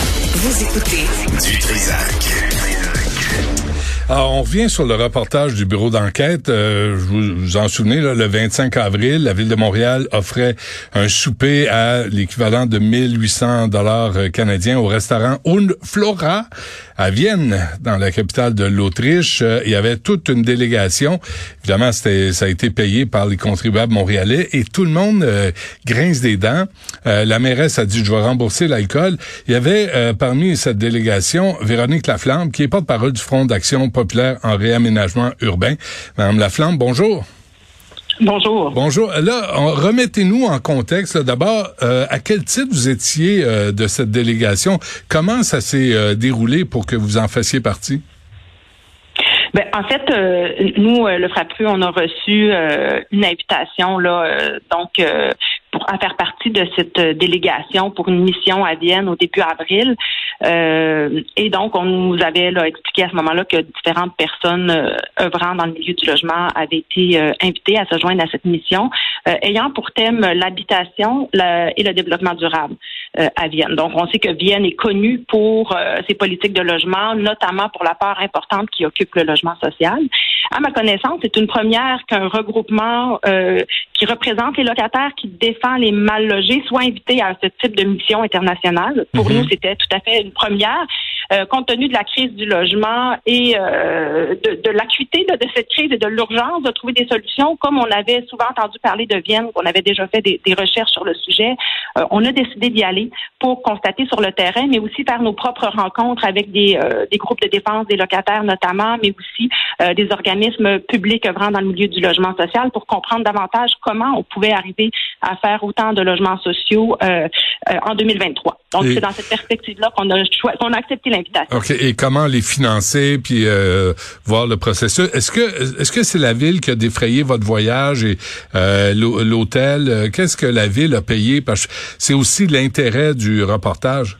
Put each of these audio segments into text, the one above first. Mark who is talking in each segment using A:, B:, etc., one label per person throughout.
A: Vous écoutez
B: Du Trisac.
C: Alors, on revient sur le reportage du bureau d'enquête. Euh, vous vous en souvenez, le 25 avril, la ville de Montréal offrait un souper à l'équivalent de 1800 dollars euh, canadiens au restaurant Un Flora à Vienne, dans la capitale de l'Autriche. Euh, il y avait toute une délégation. Évidemment, ça a été payé par les contribuables montréalais et tout le monde grince des dents. la mairesse a dit, je vais rembourser l'alcool. Il y avait parmi cette délégation Véronique Laflamme, qui est porte-parole du Front d'action populaire en réaménagement urbain. Madame Laflamme, bonjour.
D: Bonjour.
C: Bonjour. Là, remettez-nous en contexte. D'abord, euh, à quel titre vous étiez euh, de cette délégation? Comment ça s'est euh, déroulé pour que vous en fassiez partie?
D: Ben, en fait, nous, le FRAPRU, on a reçu une invitation là, donc pour à faire partie de cette délégation pour une mission à Vienne au début avril. Euh, et donc, on nous avait là, expliqué à ce moment-là que différentes personnes euh, œuvrant dans le milieu du logement avaient été euh, invitées à se joindre à cette mission, ayant pour thème l'habitation et le développement durable à Vienne. Donc, on sait que Vienne est connue pour ses politiques de logement, notamment pour la part importante qui occupe le logement social. À ma connaissance, c'est une première qu'un regroupement qui représente les locataires, qui défend les mal logés, soit invité à ce type de mission internationale. Pour mhm. nous, c'était tout à fait une première. Euh, compte tenu de la crise du logement et euh, de, l'acuité de, cette crise et de l'urgence de trouver des solutions, comme on avait souvent entendu parler de Vienne, qu'on avait déjà fait des, recherches sur le sujet, euh, on a décidé d'y aller pour constater sur le terrain, mais aussi faire nos propres rencontres avec des, des groupes de défense des locataires notamment, mais aussi des organismes publics œuvrant dans le milieu du logement social pour comprendre davantage comment on pouvait arriver à faire autant de logements sociaux en 2023. Donc, c'est dans cette perspective-là qu'on a, qu'on a accepté l'invitation.
C: OK. Et comment les financer, puis euh, voir le processus? Est-ce que est-ce que c'est la ville qui a défrayé votre voyage et euh, l'hôtel? Euh, qu'est-ce que la ville a payé? Parce que c'est aussi l'intérêt du reportage.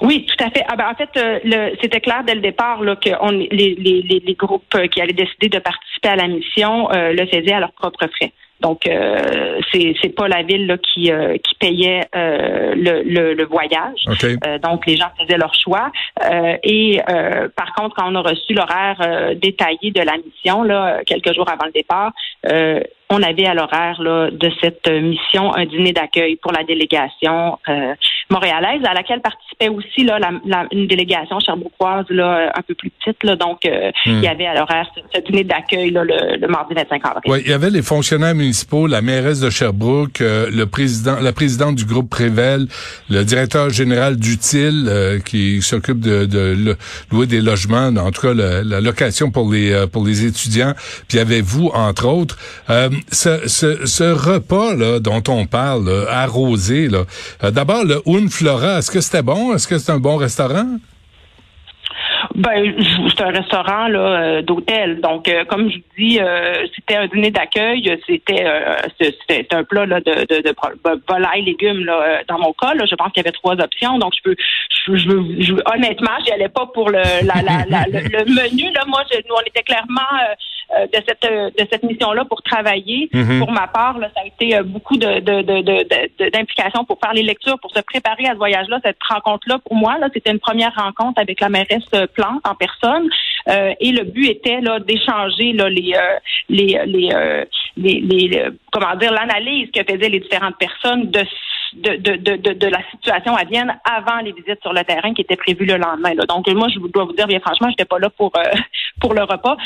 D: Oui, tout à fait. Ah ben, en fait, euh, c'était clair dès le départ là, que on, les, les, les, groupes qui allaient décider de participer à la mission le faisaient à leurs propres frais. Donc, euh, c'est c'est pas la ville là, qui euh, qui payait euh, le, le, le, voyage. Euh, donc, les gens faisaient leur choix. et par contre, quand on a reçu l'horaire détaillé de la mission là, quelques jours avant le départ, on avait à l'horaire de cette mission un dîner d'accueil pour la délégation euh, montréalaise, à laquelle participait aussi là, la, une délégation cherbrouquoise là, un peu plus petite. Là, donc, euh, il y hmm. avait à l'horaire ce, dîner d'accueil le, le, mardi 25 avril.
C: Oui, il y avait les fonctionnaires municipaux, la mairesse de Sherbrooke, euh, le président, la présidente du groupe Prével, le directeur général d'Utile qui s'occupe de, de, louer des logements, en tout cas la, location pour les pour les étudiants. Puis il y avait vous, entre autres ce, repas dont on parle, arrosé, euh, d'abord le Un Flora, est-ce que c'était bon? Est-ce que c'est un bon restaurant?
D: Ben, c'est un restaurant euh, d'hôtel. Donc, euh, comme je dis, c'était un dîner d'accueil. C'était un plat de, de, volaille, légumes là, dans mon cas. Je pense qu'il y avait trois options. Donc, je peux, je, je, allais pas pour le, menu. Là, moi, nous, on était clairement de cette euh, de cette mission-là pour travailler.
C: Mhm.
D: Pour ma part, là, ça a été euh, beaucoup de, de, d'implication pour faire les lectures, pour se préparer à ce voyage-là. Cette rencontre-là, pour moi, là, c'était une première rencontre avec la mairesse Plante en personne. et le but était là d'échanger là les les les, les, les, comment dire l'analyse que faisaient les différentes personnes de de, de, de, de, la situation à Vienne avant les visites sur le terrain qui étaient prévues le lendemain. Donc moi, je dois vous dire, bien franchement, j'étais pas là pour pour le repas,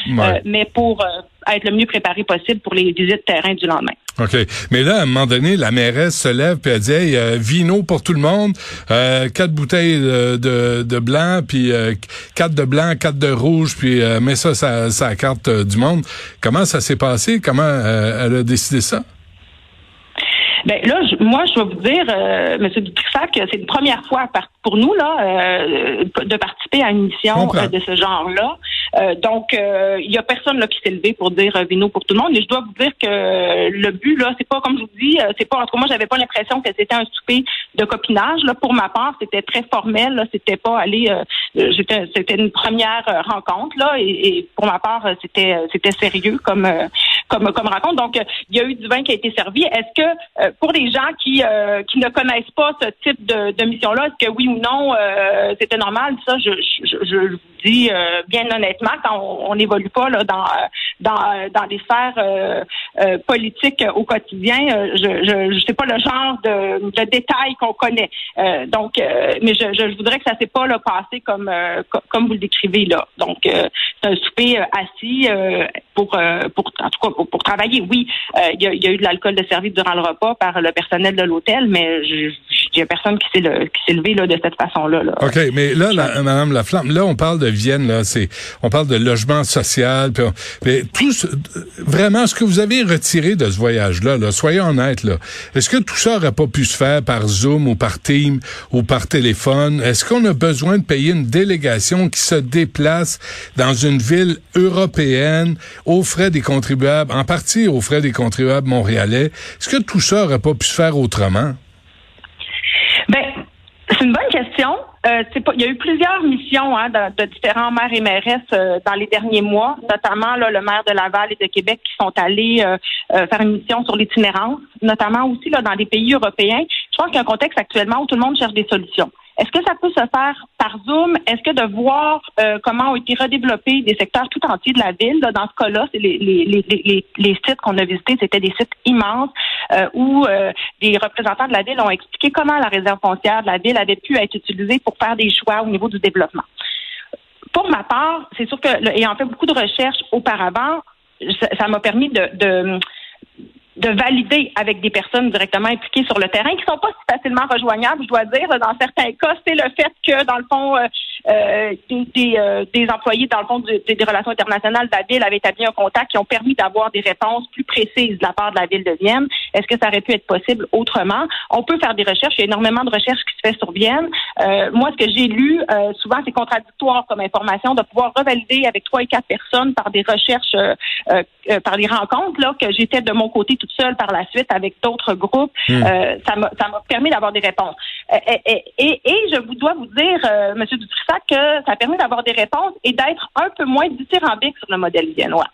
D: mais pour être le mieux préparé possible pour les visites terrain du lendemain.
C: OK. Mais là, à un moment donné, la mairesse se lève et elle dit hey, euh, vino pour tout le monde, euh, quatre bouteilles de, de, blanc, puis euh, quatre de blanc, quatre de rouge, puis euh, mets ça sa, sa carte du monde. Comment ça s'est passé? Comment elle a décidé ça?
D: Ben là, moi, je dois vous dire, euh, M. Dutrisac, que c'est une première fois pour nous là euh, de participer à une mission euh, de ce genre-là. Euh, donc, il y a personne là qui s'est levé pour dire vino pour tout le monde. Mais je dois vous dire que le but là, c'est pas comme je vous dis, c'est pas. En tout cas, moi, j'avais pas l'impression que c'était un souper de copinage. Là, pour ma part, c'était très formel. Là, c'était pas aller. c'était une première rencontre là, et, et, pour ma part, c'était c'était sérieux comme comme comme rencontre. Donc, il y a eu du vin qui a été servi. Est-ce que pour les gens qui, euh, qui ne connaissent pas ce type de, de mission-là, est-ce que oui ou non, euh, c'était normal? Ça, je, je, je vous dis euh, bien honnêtement, quand on n'évolue pas là, dans, dans, dans les sphères politiques au quotidien, je ne sais pas le genre de, de détails qu'on connaît. donc, mais je, je voudrais que ça s'est pas là, passé comme, comme vous le décrivez là. Donc, c'est un souper assis pour, pour, en tout cas, pour, travailler. Oui, il y a, y, a, eu de l'alcool de service durant le repas par le personnel de l'hôtel, mais il n'y a personne qui s'est, levé là, de cette façon-là.
C: OK, mais là, la, Madame Laflamme, là, on parle de Vienne, là, c'est, on parle de logement social, mais tout vraiment, ce que vous avez retiré de ce voyage-là, là, soyez honnêtes, là, est-ce que tout ça aurait pas pu se faire par Zoom ou par Team ou par téléphone? Est-ce qu'on a besoin de payer une délégation qui se déplace dans une ville européenne aux frais des contribuables, en partie aux frais des contribuables montréalais? Est-ce que tout ça aurait pas pu se faire autrement?
D: Ben, c'est une bonne Euh, il y a eu plusieurs missions hein, de, différents maires et mairesses euh, dans les derniers mois, notamment là, le maire de Laval et de Québec qui sont allés euh, euh, faire une mission sur l'itinérance, notamment aussi là, dans des pays européens. Pense qu'il y a un contexte actuellement où tout le monde cherche des solutions. Est-ce que ça peut se faire par Zoom? Est-ce que de voir euh, comment ont été redéveloppés des secteurs tout entiers de la ville, dans ce cas-là, c'est les, les, les, les, sites qu'on a visités, c'était des sites immenses euh, où euh, des représentants de la ville ont expliqué comment la réserve foncière de la ville avait pu être utilisée pour faire des choix au niveau du développement. Pour ma part, c'est sûr que, ayant fait beaucoup de recherches auparavant, ça m'a permis de, de de valider avec des personnes directement impliquées sur le terrain qui sont pas si facilement rejoignables, je dois dire. Dans certains cas, c'est le fait que, dans le fond, euh, euh, des, euh, des, employés, dans le fond, des, relations internationales de la ville avaient établi un contact qui ont permis d'avoir des réponses plus précises de la part de la ville de Vienne. Est-ce que ça aurait pu être possible autrement? On peut faire des recherches. Il y a énormément de recherches qui se fait sur Vienne. moi, ce que j'ai lu, souvent, c'est contradictoire comme information de pouvoir revalider avec trois et quatre personnes par des recherches, par des rencontres, là, que j'étais de mon côté toute seule par la suite avec d'autres groupes. Hmm. ça m'a permis d'avoir des réponses. Et, et, et, je vous dois vous dire, M. Dutry, que ça permet d'avoir des réponses et d'être un peu moins dithyrambique sur le modèle viennois.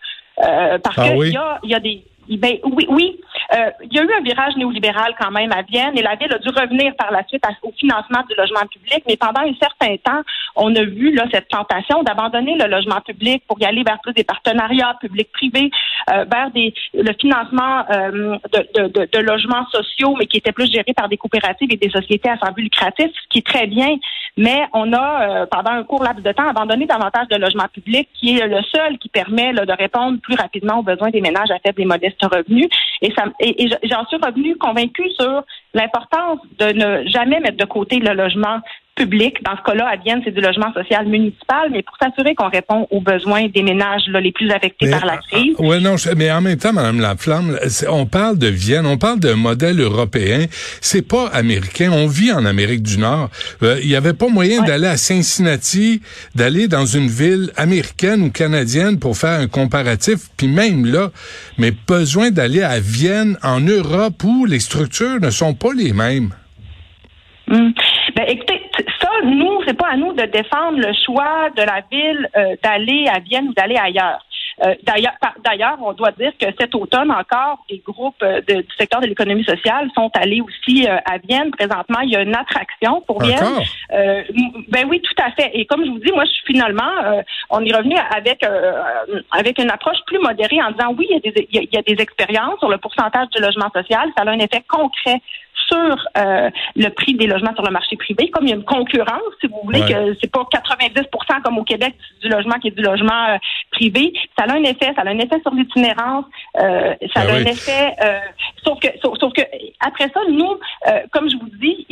D: Euh, parce ah qu'il y, a, y a des ben, oui, oui. Euh, il y a eu un virage néolibéral quand même à Vienne et la ville a dû revenir par la suite au financement du logement public. Mais pendant un certain temps, on a vu là cette tentation d'abandonner le logement public pour y aller vers plus des partenariats publics-privés, euh, vers des le financement euh, de, de, de, logements sociaux, mais qui étaient plus gérés par des coopératives et des sociétés à sans but lucratif, ce qui est très bien. Mais on a, pendant un court laps de temps, abandonné davantage de logements publics, qui est le seul qui permet là, de répondre plus rapidement aux besoins des ménages à faible et modeste revenu. Et, et, j'en suis revenu convaincu sur l'importance de ne jamais mettre de côté le logement public. Dans ce cas-là, à Vienne, c'est du logement social municipal, mais pour s'assurer qu'on répond aux besoins des ménages là, les plus affectés par la ah, crise.
C: Ah, oui, non, mais en même temps, Mme Laflamme, on parle de Vienne, on parle d'un modèle européen. C'est pas américain. On vit en Amérique du Nord. Euh, il n'y avait pas moyen d'aller à Cincinnati, d'aller dans une ville américaine ou canadienne pour faire un comparatif. Puis même là, mais besoin d'aller à Vienne, en Europe, où les structures ne sont pas les mêmes.
D: Hum. Nous, c'est pas à nous de défendre le choix de la ville euh, d'aller à Vienne ou d'aller ailleurs. Euh, d'ailleurs, d'ailleurs, on doit dire que cet automne encore, des groupes euh, du secteur de l'économie sociale sont allés aussi à Vienne. Présentement, il y a une attraction pour Vienne. ben oui, tout à fait. Et comme je vous dis, moi, je suis finalement, on est revenu avec avec une approche plus modérée en disant oui, il y a des il y a des expériences sur le pourcentage de logement social. Ça a un effet concret sur euh, le prix des logements sur le marché privé. Comme il y a une concurrence, si vous voulez,
C: Ouais.
D: que c'est pas 90% comme au Québec du logement qui est du logement euh, privé, ça a un effet, ça a un effet sur l'itinérance, euh, ça
C: Ben
D: a un effet. euh, sauf que, sauf, sauf que après ça, nous, euh, comme je vous dis,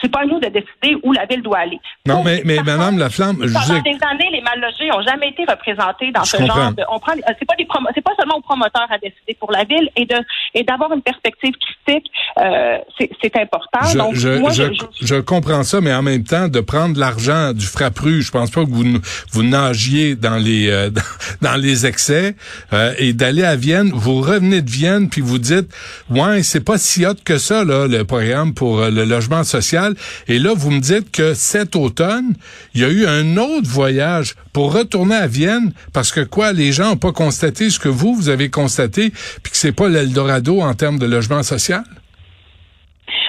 D: c'est pas à nous de décider où la ville doit aller.
C: Non, mais, mais Madame Laflamme, je
D: pendant des années, les mal logés ont jamais été représentés dans
C: Je
D: ce
C: comprends.
D: genre de. On prend, les- c'est pas des promo- c'est pas seulement aux promoteurs à décider pour la ville et de et d'avoir une perspective critique, euh, c'est, c'est important.
C: Je,
D: Donc
C: je,
D: moi,
C: je,
D: je- je-
C: je comprends ça, mais en même temps, de prendre l'argent du frappru, je pense pas que vous vous nagiez dans les euh, dans les excès euh, et d'aller à Vienne. Vous revenez de Vienne puis vous dites, ouais, c'est pas si hot que ça là le programme pour euh, le logement social. Et là, vous me dites que cet automne, il y a eu un autre voyage pour retourner à Vienne parce que quoi, les gens ont pas constaté ce que vous vous avez constaté puis que c'est pas l'Eldorado en termes de logement social?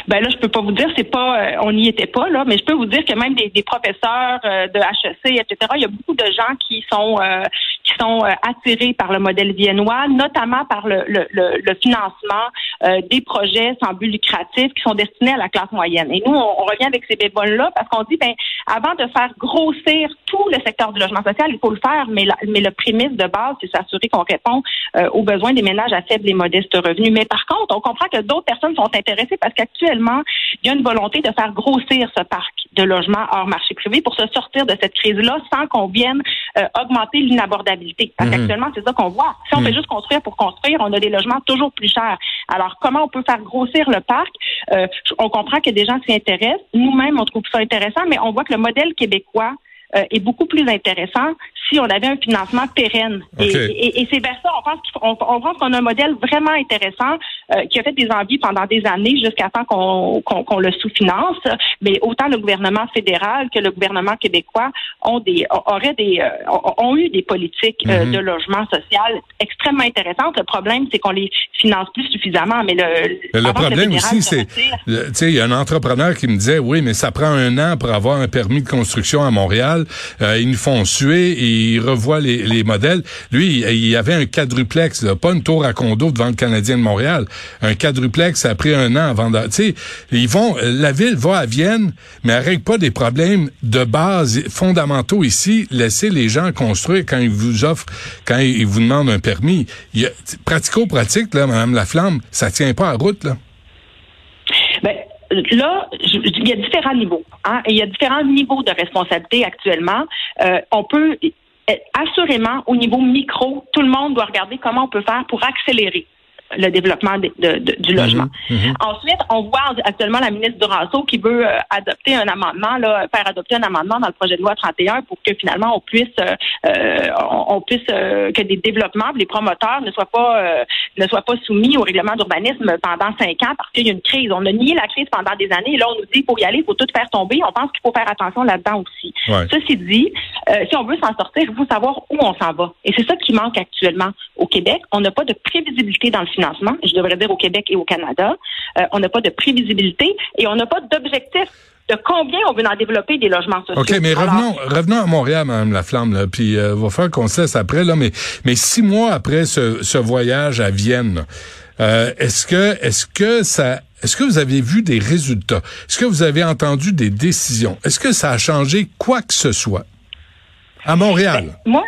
D: Ben là, je peux pas vous dire, c'est pas, euh, on n'y était pas là, mais je peux vous dire que même des, des professeurs euh, de HEC, etc. Il y a beaucoup de gens qui sont euh, qui sont euh, attirés par le modèle viennois, notamment par le, le, le, le financement euh, des projets sans but lucratif qui sont destinés à la classe moyenne. Et nous, on, on revient avec ces bémols-là parce qu'on dit, ben, avant de faire grossir tout le secteur du logement social, il faut le faire, mais la, mais le prémisse de base, c'est s'assurer qu'on répond euh, aux besoins des ménages à faible et modeste revenus. Mais par contre, on comprend que d'autres personnes sont intéressées parce qu'actuellement, il y a une volonté de faire grossir ce parc de logements hors marché privé pour se sortir de cette crise-là sans qu'on vienne euh, augmenter l'inabordabilité. Parce
C: Mhm.
D: qu'actuellement, c'est ça qu'on voit. Si on
C: Mhm.
D: fait juste construire pour construire, on a des logements toujours plus chers. Alors, comment on peut faire grossir le parc? Euh, on comprend que des gens s'y intéressent. Nous-mêmes, on trouve ça intéressant, mais on voit que le modèle québécois euh, est beaucoup plus intéressant si on avait un financement pérenne. Et,
C: OK.
D: et- et c'est vers ça, on pense qu'il faut- on, on pense qu'on a un modèle vraiment intéressant euh, qui a fait des envies pendant des années jusqu'à temps qu'on qu'on qu'on le sous-finance. Mais autant le gouvernement fédéral que le gouvernement québécois ont des auraient des euh, ont, eu des politiques
C: Mhm.
D: de logement social extrêmement intéressantes. Le problème, c'est qu'on les finance plus suffisamment. Mais le,
C: Mais le problème aussi, c'est, tu sais, il y a un entrepreneur qui me disait, oui, mais ça prend un an pour avoir un permis de construction à Montréal. Euh, ils nous font suer ils revoient les, les modèles. Lui, il, y avait un quadruplex, là, pas une tour à condo devant le Canadien de Montréal. Un quadruplex, ça a pris un an avant de... Tu sais, ils vont, la ville va à Vienne, mais elle règle pas des problèmes de base fondamentaux ici. Laissez les gens construire quand ils vous offrent, quand ils vous demandent un permis. Pratico-pratique, là, Madame Laflamme, ça tient pas à route, là.
D: Là, il y a différents niveaux. Hein, il y a différents niveaux de responsabilité actuellement. Euh, on peut euh, assurément, au niveau micro, tout le monde doit regarder comment on peut faire pour accélérer le développement de- de- de- du logement.
C: mhm.
D: Ensuite, on voit actuellement la ministre Duranceau qui veut euh, adopter un amendement, là, faire adopter un amendement dans le projet de loi 31 pour que finalement on puisse, euh, euh, on, on puisse euh, que des développements, les promoteurs ne soient pas ne soient pas soumis au règlement d'urbanisme pendant cinq ans parce qu'il y a une crise. On a nié la crise pendant des années. Et là, on nous dit il faut y aller, il faut tout faire tomber. On pense qu'il faut faire attention là-dedans aussi.
C: Ouais.
D: Ceci dit, si on veut s'en sortir, il faut savoir où on s'en va. Et c'est ça qui manque actuellement au Québec. On n'a pas de prévisibilité dans le financement. Je devrais dire au Québec et au Canada. Euh, on n'a pas de prévisibilité et on n'a pas d'objectif de combien on veut en développer des logements sociaux.
C: OK, mais
D: Alors,
C: revenons, revenons à Montréal, Madame Laflamme, là, puis euh, va faire qu'on se laisse après, là, mais, mais six mois après ce, ce voyage à Vienne, euh, est-ce que, est-ce que ça, est-ce que vous avez vu des résultats? Est-ce que vous avez entendu des décisions? Est-ce que ça a changé quoi que ce soit? À Montréal?
D: Moi,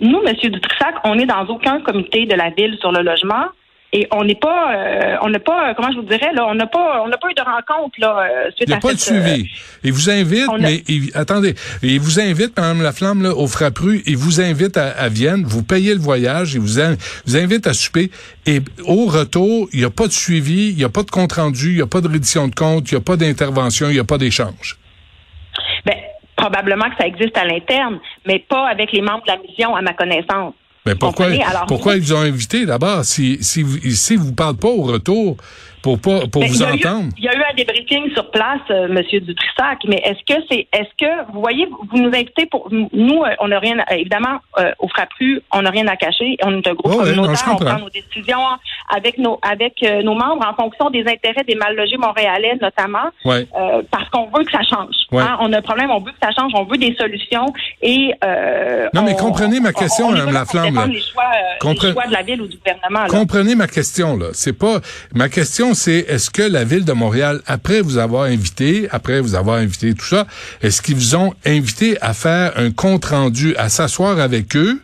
D: nous, M. Dutrissac, on n'est dans aucun comité de la ville sur le logement. Et on n'est pas, euh, on n'a pas, comment je vous dirais, là, on n'a pas, on n'a pas eu de rencontre là euh, suite
C: Il n'y a
D: à
C: pas de
D: cette, euh,
C: suivi. Il vous invite,
D: a-
C: mais il- attendez, il vous invite, Madame Laflamme, là, au Frappru, il vous invite à, à Vienne, vous payez le voyage, il vous, in- vous invite à souper, et au retour, il n'y a pas de suivi, il n'y a pas de compte-rendu, il n'y a pas de reddition de compte, il n'y a pas d'intervention, il n'y a pas d'échange.
D: Ben, probablement que ça existe à l'interne, mais pas avec les membres de la mission, à ma connaissance.
C: Mais pourquoi?
D: Alors,
C: pourquoi ils vous ont invité d'abord? Si, si, vous- si vous parlent pas au retour pour
D: Ben,
C: vous
D: il y a eu-
C: entendre?
D: il y a eu un débriefing sur place, euh, Monsieur Dutrissac, mais est-ce que c'est, est-ce que vous voyez, vous nous invitez pour nous, euh, on n'a rien, à- évidemment, euh, au Frappru, on n'a rien à cacher, on est un groupe
C: non,
D: communautaire, on prend nos décisions avec nos, avec euh, nos membres en fonction des intérêts des mal logés montréalais notamment,
C: Ouais.
D: parce qu'on veut que ça change.
C: Ouais.
D: Hein, on a un problème, on veut que ça change, on veut des solutions et
C: Non, mais comprenez ma question,
D: on- on pour
C: Laflamme,
D: Les choix,
C: Compre-
D: les choix de la ville ou du gouvernement. là.
C: Comprenez ma question là. C'est pas ma question, c'est est-ce que la ville de Montréal, après vous avoir invité, après vous avoir invité tout ça, est-ce qu'ils vous ont invité à faire un compte rendu, à s'asseoir avec eux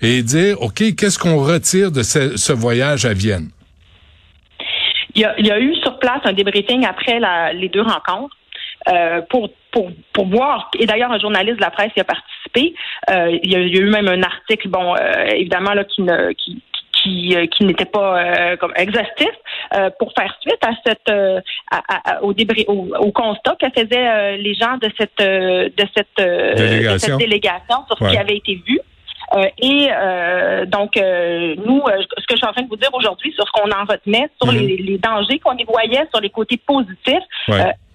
C: et dire, OK, qu'est-ce qu'on retire de ce, voyage à Vienne?
D: Il y, a, eu sur place un débriefing après les deux rencontres. Euh, pour, pour, pour voir, et d'ailleurs un journaliste de la presse y a participé, euh, il, y a, eu même un article, bon, euh, évidemment, là, qui qui, qui, euh, n'était pas euh, comme exhaustif euh, pour faire suite à cette à, au, débris, au, constat que faisaient les gens de cette de cette, délégation. De cette délégation sur ce qui avait été vu. et donc, nous, ce que je suis en train de vous dire aujourd'hui sur ce qu'on en retenait, sur mm-hmm. les, les, dangers qu'on y voyait, sur les côtés positifs,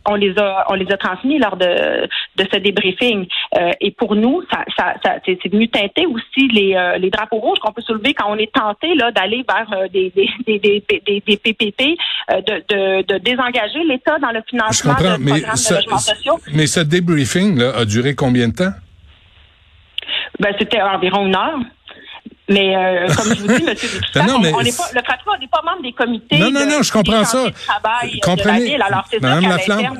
D: on les a on les a transmis lors de, de ce débriefing. Euh, et pour nous, ça, ça, ça c'est venu teinter aussi les, euh, les drapeaux rouges qu'on peut soulever quand on est tenté là d'aller vers euh, des, des, des, des, des, PPP, de, de, de désengager l'État dans le financement de mais programmes de logements sociaux.
C: Mais ce débriefing là a duré combien de temps?
D: Ben, c'était environ une heure. Mais euh, comme je vous dis, Monsieur ben non, on, on est pas, le Fratro, on n'est pas membre des comités.
C: Non, non, non, je comprends ça. Comprenez,
D: Alors,
C: Madame Laflamme,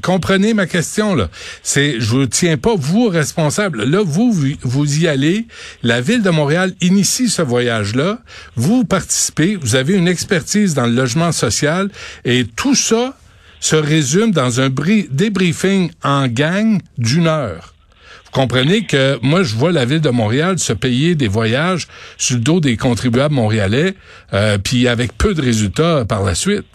C: comprenez ma question là. C'est, je vous tiens pas vous responsable. Là, vous, vous y allez. La ville de Montréal initie ce voyage-là. Vous participez. Vous avez une expertise dans le logement social et tout ça se résume dans un débriefing en gang d'une heure comprenez que moi, je vois la ville de Montréal se payer des voyages sur le dos des contribuables montréalais, euh, puis avec peu de résultats par la suite.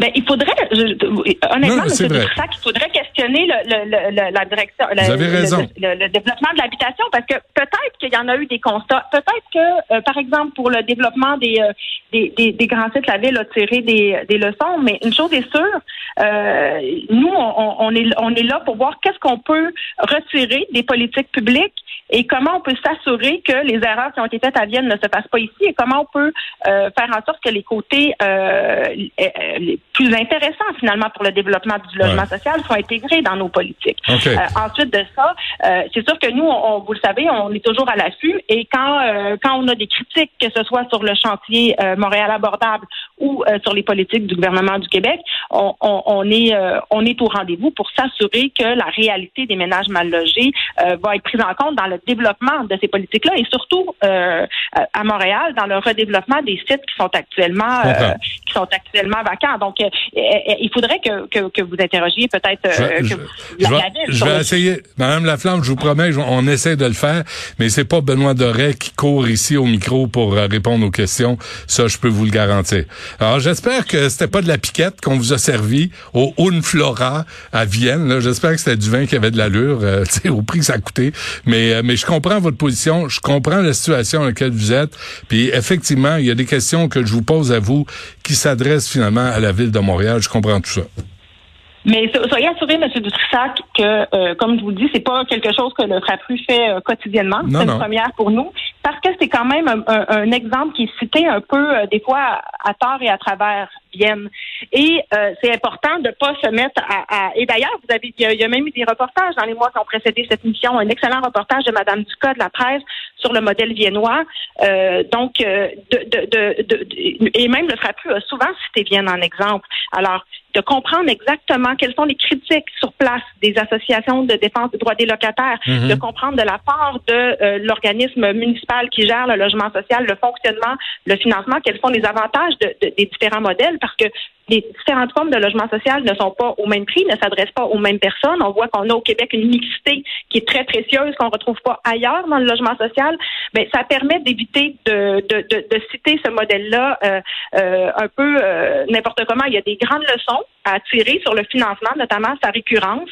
D: Ben, il faudrait, honnêtement, M. Dutrisac, il faudrait questionner le, la direction, le, développement de l'habitation, parce que peut-être qu'il y en a eu des constats. Peut-être que, euh, par exemple, pour le développement des, euh, des, des, grands sites, la ville a tiré des, des leçons, mais une chose est sûre, euh, nous, on, on, est, on est là pour voir qu'est-ce qu'on peut retirer des politiques publiques et comment on peut s'assurer que les erreurs qui ont été faites à Vienne ne se passent pas ici et comment on peut euh, faire en sorte que les côtés euh, les plus intéressants finalement pour le développement du logement social soient intégrés dans nos politiques. Euh, ensuite de ça, c'est sûr que nous, on, vous le savez, on est toujours à l'affût. Et quand quand on a des critiques, que ce soit sur le chantier Montréal abordable ou sur les politiques du gouvernement du Québec, on, on, on est on est au rendez-vous pour s'assurer que la réalité des ménages mal logés va être prise en compte dans le développement de ces politiques-là et surtout euh, à Montréal dans le redéveloppement des sites qui sont actuellement euh, qui sont actuellement vacants. Donc, euh, il faudrait que, que, vous interrogiez peut-être
C: je, je, vais, essayer, Madame Laflamme, je vous promets, on essaie de le faire, mais c'est pas Benoît Doré qui court ici au micro pour répondre aux questions. Ça, je peux vous le garantir. Alors, j'espère que c'était pas de la piquette qu'on vous a servi au Unflora à Vienne. J'espère que c'était du vin qui avait de l'allure, au prix que ça a coûté. Mais mais je comprends votre position, je comprends la situation dans laquelle vous êtes. Puis effectivement, il y a des questions que je vous pose à vous qui s'adressent finalement à la ville de Montréal. Je comprends tout ça.
D: Mais soyez assuré, M. Dutrissac, que, euh, comme je vous dis, c'est pas quelque chose que le FRAPRU fait euh, quotidiennement. C'est une première pour nous. Parce que c'est quand même un, exemple qui est cité un peu, euh, des fois, à, tort et à travers Vienne. Et c'est important de pas se mettre à... Et d'ailleurs, vous avez, il y, a, même eu des reportages dans les mois qui ont précédé cette mission, un excellent reportage de Mme Ducas de la presse sur le modèle viennois. donc, de, de, de, et même le FRAPRU a souvent cité Vienne en exemple. Alors, de comprendre exactement quelles sont les critiques sur place des associations de défense des droits des locataires, mhm. de comprendre de la part de euh, l'organisme municipal qui gère le logement social, le fonctionnement, le financement, quels sont les avantages des différents modèles, parce que les différentes formes de logement social ne sont pas au même prix, ne s'adressent pas aux mêmes personnes. On voit qu'on a au Québec une mixité qui est très précieuse, qu'on ne retrouve pas ailleurs dans le logement social. Mais ça permet d'éviter de, de, de, citer ce modèle-là euh, euh, un peu euh, n'importe comment. Il y a des grandes leçons à tirer sur le financement, notamment sa récurrence,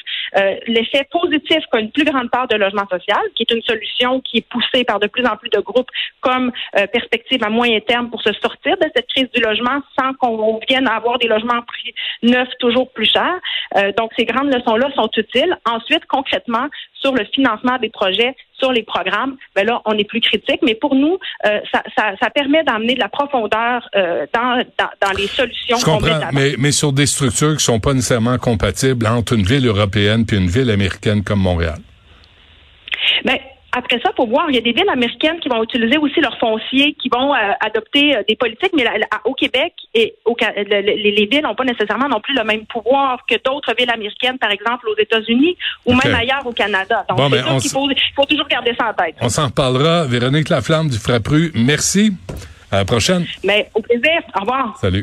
D: l'effet positif qu'a une plus grande part de logement social, qui est une solution qui est poussée par de plus en plus de groupes comme perspective à moyen terme pour se sortir de cette crise du logement sans qu'on vienne avoir des logements prix neufs toujours plus chers. Euh, donc, ces grandes leçons-là sont utiles. Ensuite, concrètement, sur le financement des projets, sur les programmes, ben là, on est plus critique. Mais pour nous, euh, ça, ça, ça, permet d'amener de la profondeur euh, dans, dans, dans, les solutions.
C: Je comprends, mais, mais sur des structures qui sont pas nécessairement compatibles entre une ville européenne puis une ville américaine comme Montréal.
D: Ben, après ça, pour voir, il y a des villes américaines qui vont utiliser aussi leur foncier, qui vont euh, adopter euh, des politiques, mais au Québec et au, les, villes n'ont pas nécessairement non plus le même pouvoir que d'autres villes américaines, par exemple aux États-Unis ou même ailleurs au Canada. Donc, c'est ben, qu'il faut, faut, toujours garder ça en tête.
C: On s'en reparlera. Véronique Laflamme du Frappru, merci. À la prochaine.
D: Mais au plaisir. Au revoir.
C: Salut.